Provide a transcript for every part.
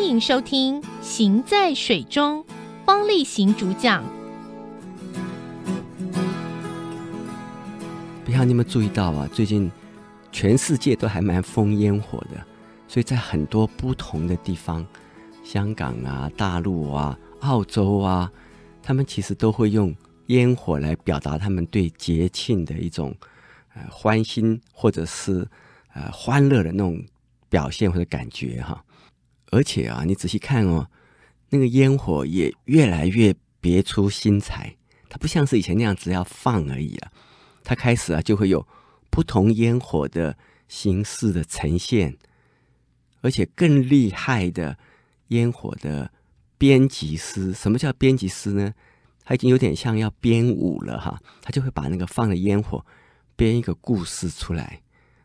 欢迎收听《行在水中》，方力行主讲。不要你们注意到啊，最近全世界都还蛮疯烟火的，所以在很多不同的地方，香港啊、大陆啊、澳洲啊，他们其实都会用烟火来表达他们对节庆的一种呃欢欣或者是呃欢乐的那种表现或者感觉哈。而且啊，你仔细看哦，那个烟火也越来越别出心裁，它不像是以前那样子要放而已啊。它开始啊，就会有不同烟火的形式的呈现，而且更厉害的烟火的编辑师。什么叫编辑师呢？他已经有点像要编舞了哈，他就会把那个放的烟火编一个故事出来。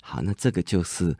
好，那这个就是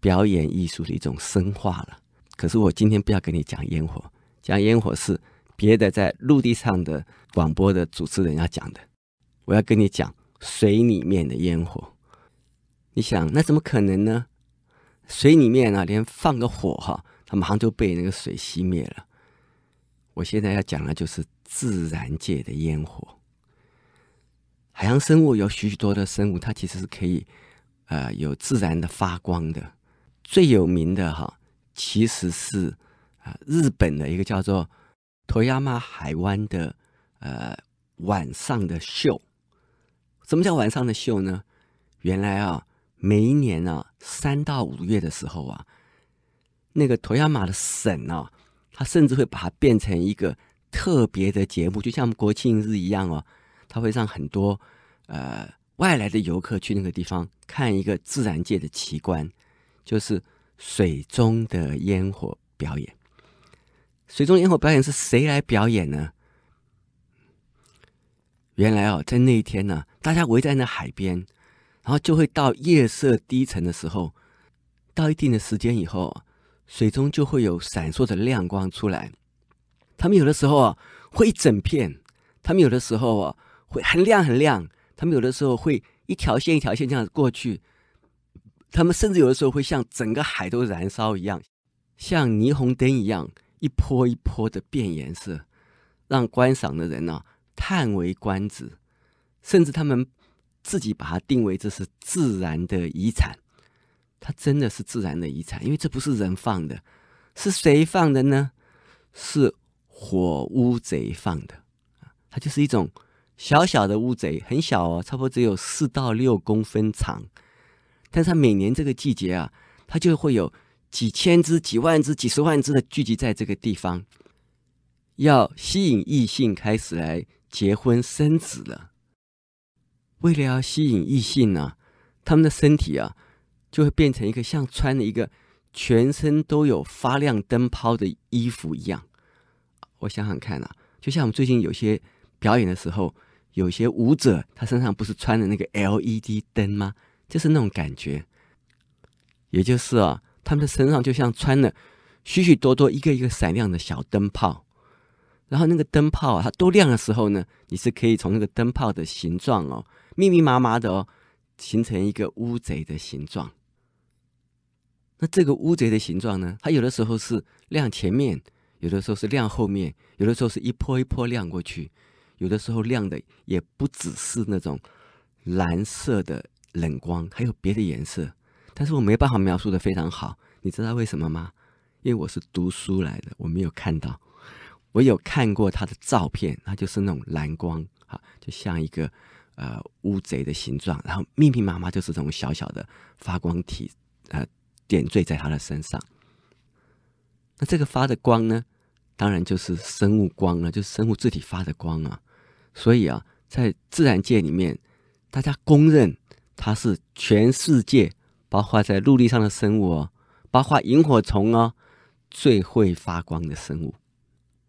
表演艺术的一种深化了。可是我今天不要跟你讲烟火，讲烟火是别的在陆地上的广播的主持人要讲的，我要跟你讲。水里面的烟火，你想那怎么可能呢？水里面啊，连放个火哈，它马上就被那个水熄灭了。我现在要讲的就是自然界的烟火。海洋生物有许许多多的生物，它其实是可以呃有自然的发光的。最有名的哈，其实是啊、日本的一个叫做托亚马海湾的呃晚上的秀。什么叫晚上的秀呢？原来啊，每一年啊，三到五月的时候啊，那个托亚马的省啊，他甚至会把它变成一个特别的节目，就像国庆日一样哦。他会让很多呃外来的游客去那个地方看一个自然界的奇观，就是水中的烟火表演。水中烟火表演是谁来表演呢？原来哦，在那一天呢，大家围在那海边，然后就会到夜色低沉的时候，到一定的时间以后，水中就会有闪烁的亮光出来。他们有的时候啊，会一整片；他们有的时候啊，会很亮很亮；他们有的时候会一条线一条线这样过去。他们甚至有的时候会像整个海都燃烧一样，像霓虹灯一样，一波一波的变颜色，让观赏的人呢、叹为观止，甚至他们自己把它定为这是自然的遗产。它真的是自然的遗产，因为这不是人放的，是谁放的呢？是火乌贼放的。它就是一种小小的乌贼，很小哦，差不多只有四到六公分长。但是它每年这个季节啊，它就会有几千只、几万只、几十万只的聚集在这个地方，要吸引异性开始来。结婚生子了，为了要吸引异性呢、他们的身体啊，就会变成一个像穿了一个全身都有发亮灯泡的衣服一样。我想想看啊，就像我们最近有些表演的时候，有些舞者他身上不是穿的那个 LED 灯吗？就是那种感觉。也就是啊，他们的身上就像穿了许许多多一个一个闪亮的小灯泡。然后那个灯泡啊，它都亮的时候呢，你是可以从那个灯泡的形状哦，密密麻麻的哦，形成一个乌贼的形状。那这个乌贼的形状呢，它有的时候是亮前面，有的时候是亮后面，有的时候是一波一波亮过去，有的时候亮的也不只是那种蓝色的冷光，还有别的颜色。但是我没办法描述的非常好，你知道为什么吗？因为我是读书来的，我没有看到。我有看过他的照片，它就是那种蓝光，哈，就像一个呃乌贼的形状，然后密密麻麻就是这种小小的发光体，呃，点缀在他的身上。那这个发的光呢，当然就是生物光了，就是生物自体发的光啊。所以啊，在自然界里面，大家公认它是全世界，包括在陆地上的生物哦，包括萤火虫哦，最会发光的生物。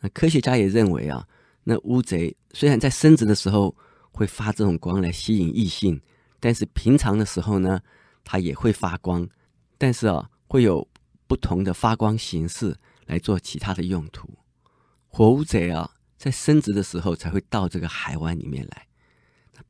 那科学家也认为啊，那乌贼虽然在生殖的时候会发这种光来吸引异性，但是平常的时候呢，它也会发光，但是啊，会有不同的发光形式来做其他的用途。活乌贼啊，在生殖的时候才会到这个海湾里面来，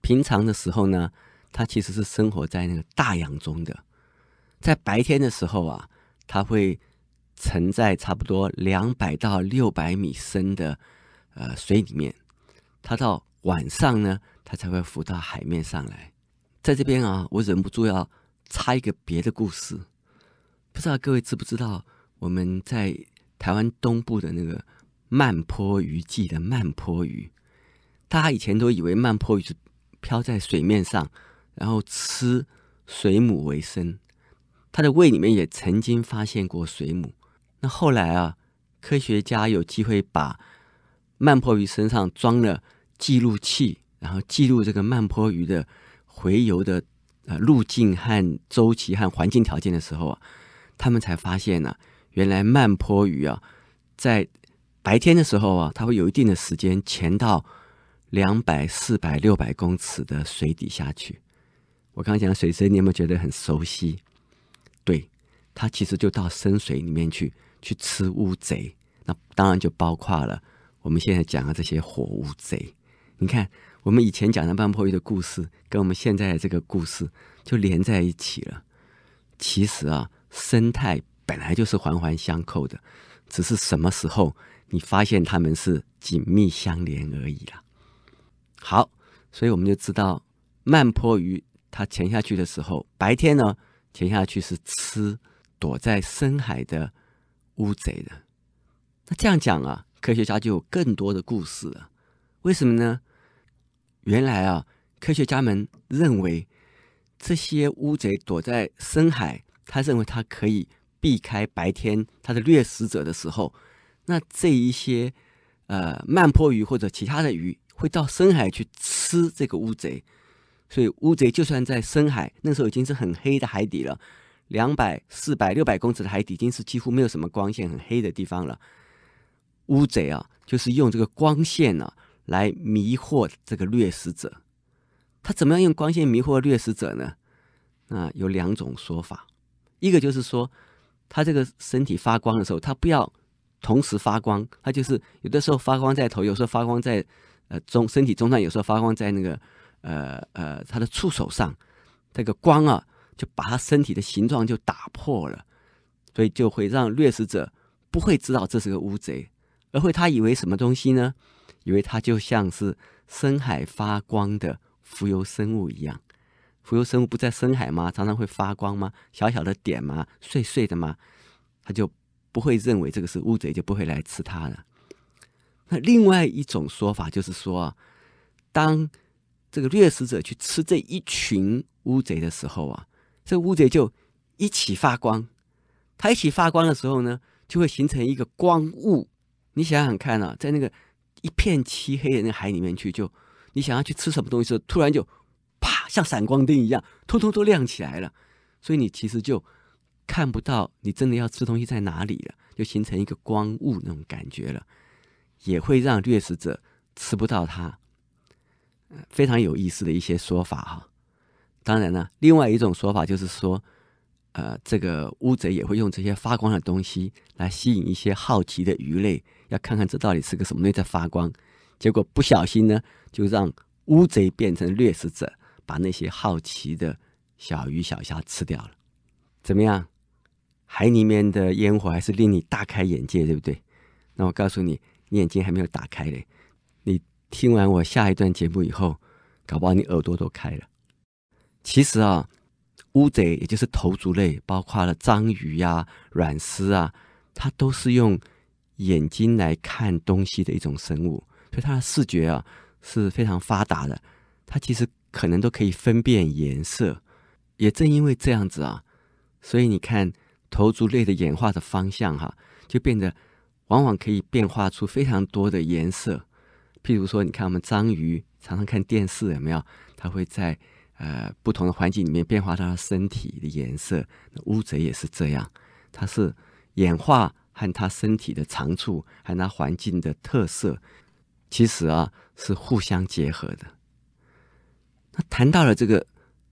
平常的时候呢，它其实是生活在那个大洋中的，在白天的时候啊，它会沉在差不多两百到六百米深的呃水里面，它到晚上呢，它才会浮到海面上来。在这边啊，我忍不住要插一个别的故事，不知道各位知不知道，我们在台湾东部的那个慢坡鱼季的慢坡鱼，大家以前都以为慢坡鱼是漂在水面上，然后吃水母为生。它的胃里面也曾经发现过水母。那后来啊，科学家有机会把曼波鱼身上装了记录器，然后记录这个曼波鱼的回游的呃路径和周期和环境条件的时候啊，他们才发现呢、原来曼波鱼啊，在白天的时候啊，它会有一定的时间潜到两百、四百、六百公尺的水底下去。我刚刚讲的水深，你有没有觉得很熟悉？对，它其实就到深水里面去。去吃乌贼，那当然就包括了我们现在讲的这些活乌贼。你看，我们以前讲的曼波鱼的故事，跟我们现在的这个故事就连在一起了。其实啊，生态本来就是环环相扣的，只是什么时候你发现它们是紧密相连而已啦。好，所以我们就知道曼波鱼它潜下去的时候，白天呢潜下去是吃躲在深海的。乌贼的，那这样讲啊，科学家就有更多的故事了。为什么呢？原来啊，科学家们认为这些乌贼躲在深海，他认为他可以避开白天他的掠食者的时候，那这一些呃曼波鱼或者其他的鱼会到深海去吃这个乌贼，所以乌贼就算在深海，那时候已经是很黑的海底了。两百、四百、六百公尺的海底，已经是几乎没有什么光线、很黑的地方了。乌贼啊，就是用这个光线呢、来迷惑这个掠食者。他怎么样用光线迷惑掠食者呢？那有两种说法。一个就是说，他这个身体发光的时候，他不要同时发光，他就是有的时候发光在头，有时候发光在呃中身体中段，有时候发光在那个呃呃他的触手上。这个光啊。就把他身体的形状就打破了，所以就会让掠食者不会知道这是个乌贼，而会他以为什么东西呢？以为它就像是深海发光的浮游生物一样。浮游生物不在深海吗？常常会发光吗？小小的点吗？碎碎的吗？他就不会认为这个是乌贼，就不会来吃它了。那另外一种说法就是说，当这个掠食者去吃这一群乌贼的时候啊。这乌贼就一起发光，它一起发光的时候呢，就会形成一个光雾。你想想看啊，在那个一片漆黑的那个海里面去，就你想要去吃什么东西时候，突然就啪，像闪光灯一样，通通都亮起来了。所以你其实就看不到你真的要吃东西在哪里了，就形成一个光雾那种感觉了，也会让掠食者吃不到它。非常有意思的一些说法哈。当然了，另外一种说法就是说，呃，这个乌贼也会用这些发光的东西来吸引一些好奇的鱼类，要看看这到底是个什么东西在发光。结果不小心呢，就让乌贼变成掠食者，把那些好奇的小鱼小虾吃掉了。怎么样？海里面的烟火还是令你大开眼界，对不对？那我告诉你，你眼睛还没有打开嘞。听完我下一段节目以后，搞不好你耳朵都开了。其实啊，乌贼也就是头足类，包括了章鱼呀、软丝啊，它都是用眼睛来看东西的一种生物，所以它的视觉啊是非常发达的。它其实可能都可以分辨颜色。也正因为这样子啊，所以你看头足类的演化的方向哈、就变得往往可以变化出非常多的颜色。譬如说，你看我们章鱼，常常看电视有没有？它会在呃，不同的环境里面变化它的身体的颜色，乌贼也是这样，它是演化和它身体的长处和它环境的特色，其实啊是互相结合的。那谈到了这个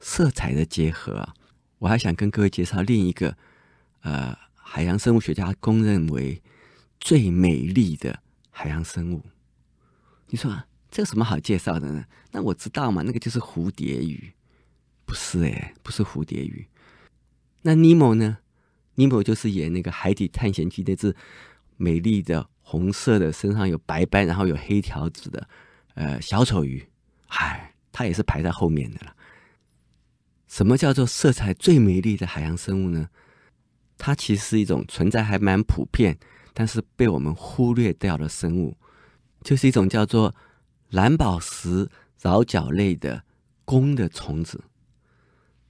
色彩的结合啊，我还想跟各位介绍另一个呃海洋生物学家公认为最美丽的海洋生物。你说啊？这有什么好介绍的呢？那我知道嘛，那个就是蝴蝶鱼，不是诶，不是蝴蝶鱼。那尼莫呢？尼莫就是演那个《海底探险记》那只美丽的红色的，身上有白斑，然后有黑条子的，呃，小丑鱼。嗨，它也是排在后面的了。什么叫做色彩最美丽的海洋生物呢？它其实是一种存在还蛮普遍，但是被我们忽略掉的生物，就是一种叫做蓝宝石桡脚类的公的虫子。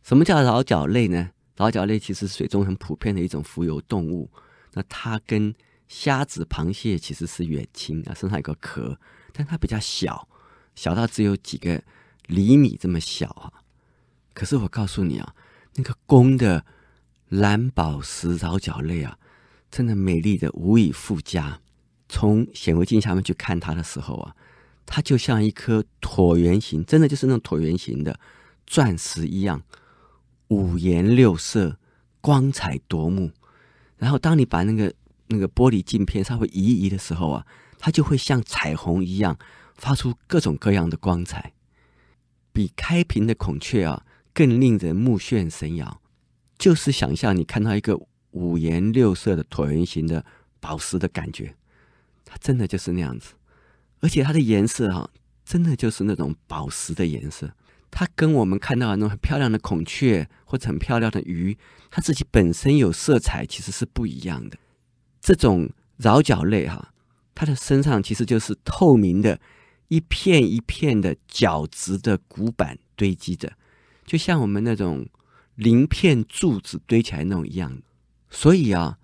什么叫桡脚类呢？桡脚类其实水中很普遍的一种浮游动物。那它跟虾子、螃蟹其实是远亲啊，身上有个壳，但它比较小，小到只有几个厘米这么小啊。可是我告诉你啊，那个公的蓝宝石桡脚类啊，真的美丽的无以复加。从显微镜下面去看它的时候啊，它就像一颗椭圆形，真的就是那种椭圆形的钻石一样。五颜六色，光彩夺目。然后，当你把那个那个玻璃镜片稍微移一移的时候啊，它就会像彩虹一样，发出各种各样的光彩。比开屏的孔雀啊，更令人目眩神摇。就是想象你看到一个五颜六色的椭圆形的宝石的感觉，它真的就是那样子。而且它的颜色啊，真的就是那种宝石的颜色。它跟我们看到的那种很漂亮的孔雀或者很漂亮的鱼，它自己本身有色彩，其实是不一样的。这种桡脚类哈、它的身上其实就是透明的，一片一片的角质的骨板堆积着，就像我们那种鳞片柱子堆起来那种一样。所以啊，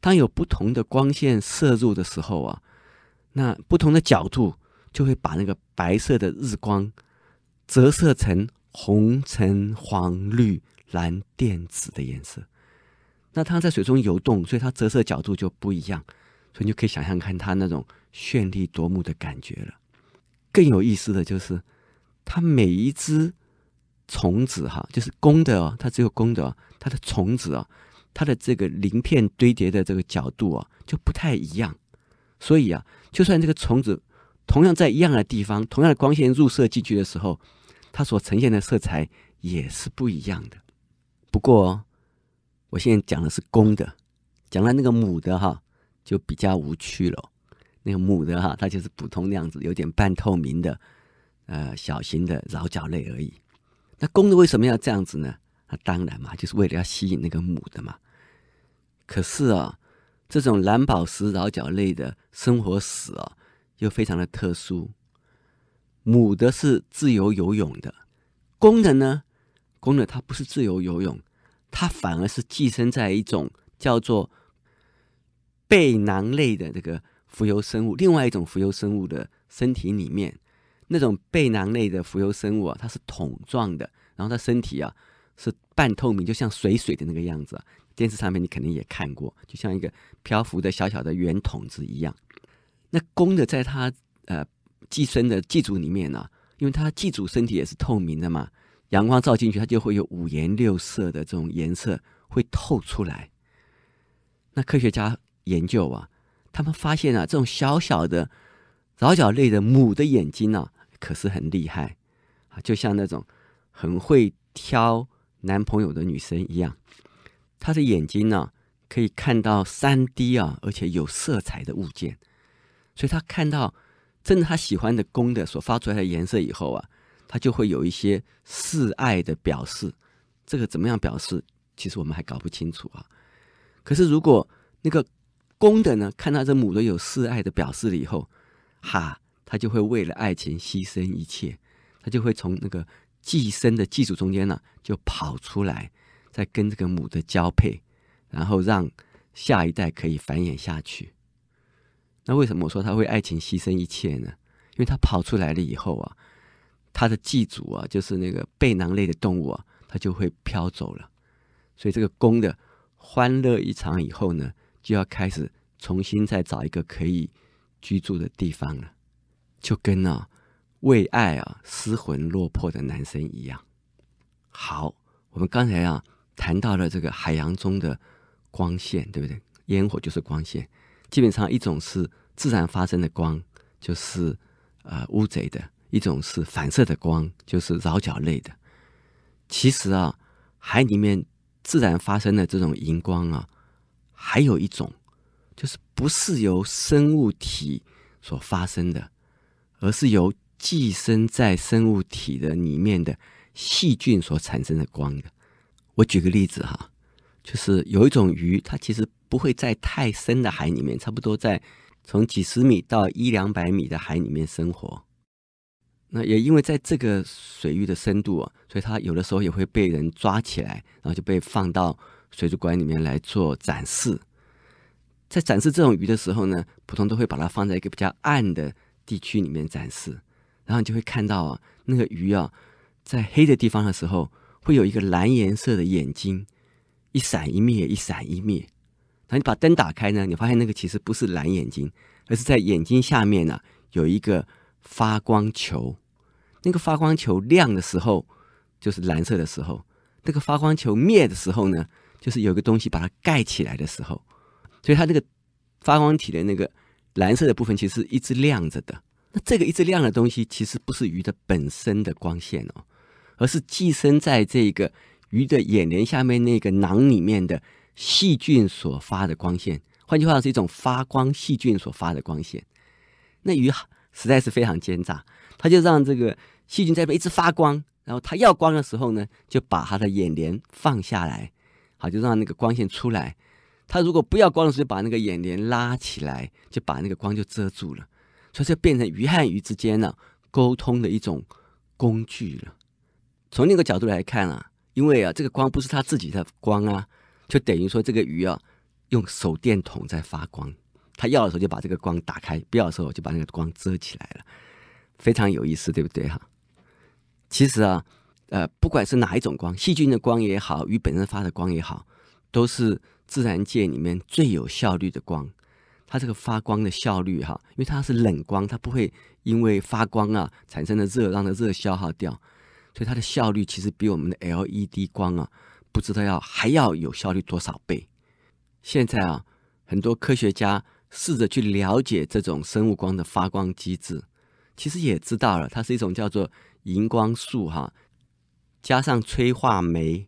当有不同的光线射入的时候啊，那不同的角度就会把那个白色的日光。折射成红、橙、黄、绿、蓝、靛、紫的颜色。那它在水中游动，所以它折射角度就不一样，所以你就可以想象看它那种绚丽夺目的感觉了。更有意思的就是，它每一只虫子哈，就是公的哦，它只有公的哦，它的虫子啊，它的这个鳞片堆叠的这个角度啊，就不太一样。所以啊，就算这个虫子同样在一样的地方，同样的光线入射进去的时候，它所呈现的色彩也是不一样的。不过，我现在讲的是公的，讲了那个母的哈，就比较无趣了。那个母的哈，它就是普通那样子，有点半透明的，呃，小型的桡脚类而已。那公的为什么要这样子呢？那当然嘛，就是为了要吸引那个母的嘛。可是啊，这种蓝宝石桡脚类的生活史啊，又非常的特殊。母的是自由游泳的，公的呢？公的它不是自由游泳，它反而是寄生在一种叫做背囊类的这个浮游生物，另外一种浮游生物的身体里面。那种背囊类的浮游生物啊，它是桶状的，然后它身体啊是半透明，就像水水的那个样子。电视上面你肯定也看过，就像一个漂浮的小小的圆筒子一样。那公的在它呃。寄生的寄主里面呢、因为它寄主身体也是透明的嘛，阳光照进去，它就会有五颜六色的这种颜色会透出来。那科学家研究啊，他们发现啊，这种小小的桡脚类的母的眼睛啊，可是很厉害啊，就像那种很会挑男朋友的女生一样，他的眼睛呢、可以看到三 D 啊，而且有色彩的物件，所以他看到。真的他喜欢的公的所发出来的颜色以后啊，他就会有一些示爱的表示。这个怎么样表示？其实我们还搞不清楚啊。可是如果那个公的呢，看到这母的有示爱的表示了以后，哈，他就会为了爱情牺牲一切，他就会从那个寄生的寄主中间呢、就跑出来，再跟这个母的交配，然后让下一代可以繁衍下去。那为什么我说他为爱情牺牲一切呢？因为他跑出来了以后啊，他的寄主啊，就是那个背囊类的动物啊，他就会飘走了。所以这个公的欢乐一场以后呢，就要开始重新再找一个可以居住的地方了，就跟啊为爱啊失魂落魄的男生一样。好，我们刚才啊谈到了这个海洋中的光线，对不对？烟火就是光线。基本上一种是自然发生的光，就是呃乌贼的；一种是反射的光，就是桡脚类的。其实啊，海里面自然发生的这种荧光啊，还有一种，就是不是由生物体所发生的，而是由寄生在生物体的里面的细菌所产生的光的。我举个例子哈，就是有一种鱼，它其实不会在太深的海里面，差不多在从几十米到一两百米的海里面生活。那也因为在这个水域的深度啊，所以它有的时候也会被人抓起来，然后就被放到水族馆里面来做展示。在展示这种鱼的时候呢，普通都会把它放在一个比较暗的地区里面展示，然后你就会看到啊，那个鱼啊，在黑的地方的时候，会有一个蓝颜色的眼睛，一闪一灭，一闪一灭。然后你把灯打开呢，你发现那个其实不是蓝眼睛，而是在眼睛下面呢，有一个发光球。那个发光球亮的时候，就是蓝色的时候；那个发光球灭的时候呢，就是有个东西把它盖起来的时候。所以它那个发光体的那个蓝色的部分，其实一直亮着的。那这个一直亮的东西，其实不是鱼的本身的光线哦，而是寄生在这个鱼的眼帘下面那个囊里面的细菌所发的光线。换句话说，是一种发光细菌所发的光线。那鱼实在是非常奸诈，它就让这个。细菌在那一直发光，然后它要光的时候呢，就把它的眼帘放下来，好，就让那个光线出来。它如果不要光的时候，就把那个眼帘拉起来，就把那个光就遮住了。所以就变成鱼和鱼之间呢、沟通的一种工具了。从那个角度来看啊，因为啊这个光不是它自己的光啊，就等于说这个鱼啊用手电筒在发光。它要的时候就把这个光打开，不要的时候就把那个光遮起来了，非常有意思，对不对哈？其实啊，呃，不管是哪一种光，细菌的光也好，鱼本身发的光也好，都是自然界里面最有效率的光。它这个发光的效率哈，因为它是冷光，它不会因为发光啊产生的热让它热消耗掉，所以它的效率其实比我们的 LED 光啊，不知道要还要有效率多少倍。现在啊，很多科学家试着去了解这种生物光的发光机制，其实也知道了，它是一种叫做。荧光素哈，加上催化酶，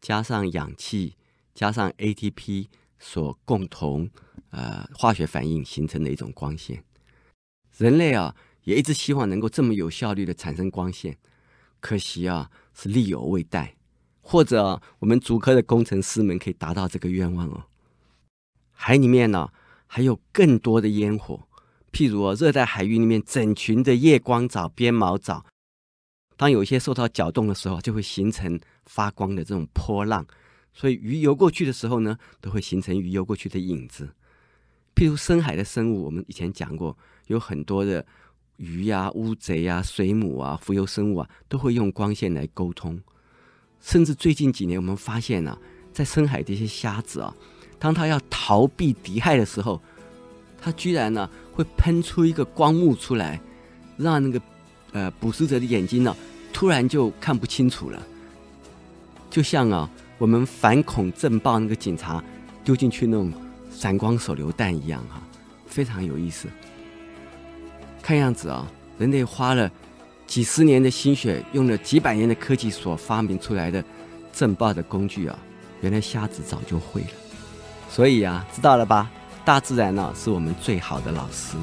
加上氧气，加上 ATP 所共同呃化学反应形成的一种光线。人类啊也一直希望能够这么有效率的产生光线，可惜啊是力有未逮，或者、我们竹科的工程师们可以达到这个愿望哦。海里面呢、还有更多的烟火，譬如热带海域里面整群的夜光藻、鞭毛藻。当有一些受到搅动的时候，就会形成发光的这种波浪，所以鱼游过去的时候呢，都会形成鱼游过去的影子。譬如深海的生物，我们以前讲过，有很多的鱼呀、乌贼呀、水母啊、浮游生物啊，都会用光线来沟通。甚至最近几年，我们发现啊，在深海这些虾子啊，当它要逃避敌害的时候，它居然呢会喷出一个光幕出来，让那个呃捕食者的眼睛呢。突然就看不清楚了，就像啊，我们反恐震爆那个警察丢进去那种闪光手榴弹一样哈，非常有意思。看样子啊，人类花了几十年的心血，用了几百年的科技所发明出来的震爆的工具啊，原来瞎子早就会了。所以啊，知道了吧？大自然呢，是我们最好的老师。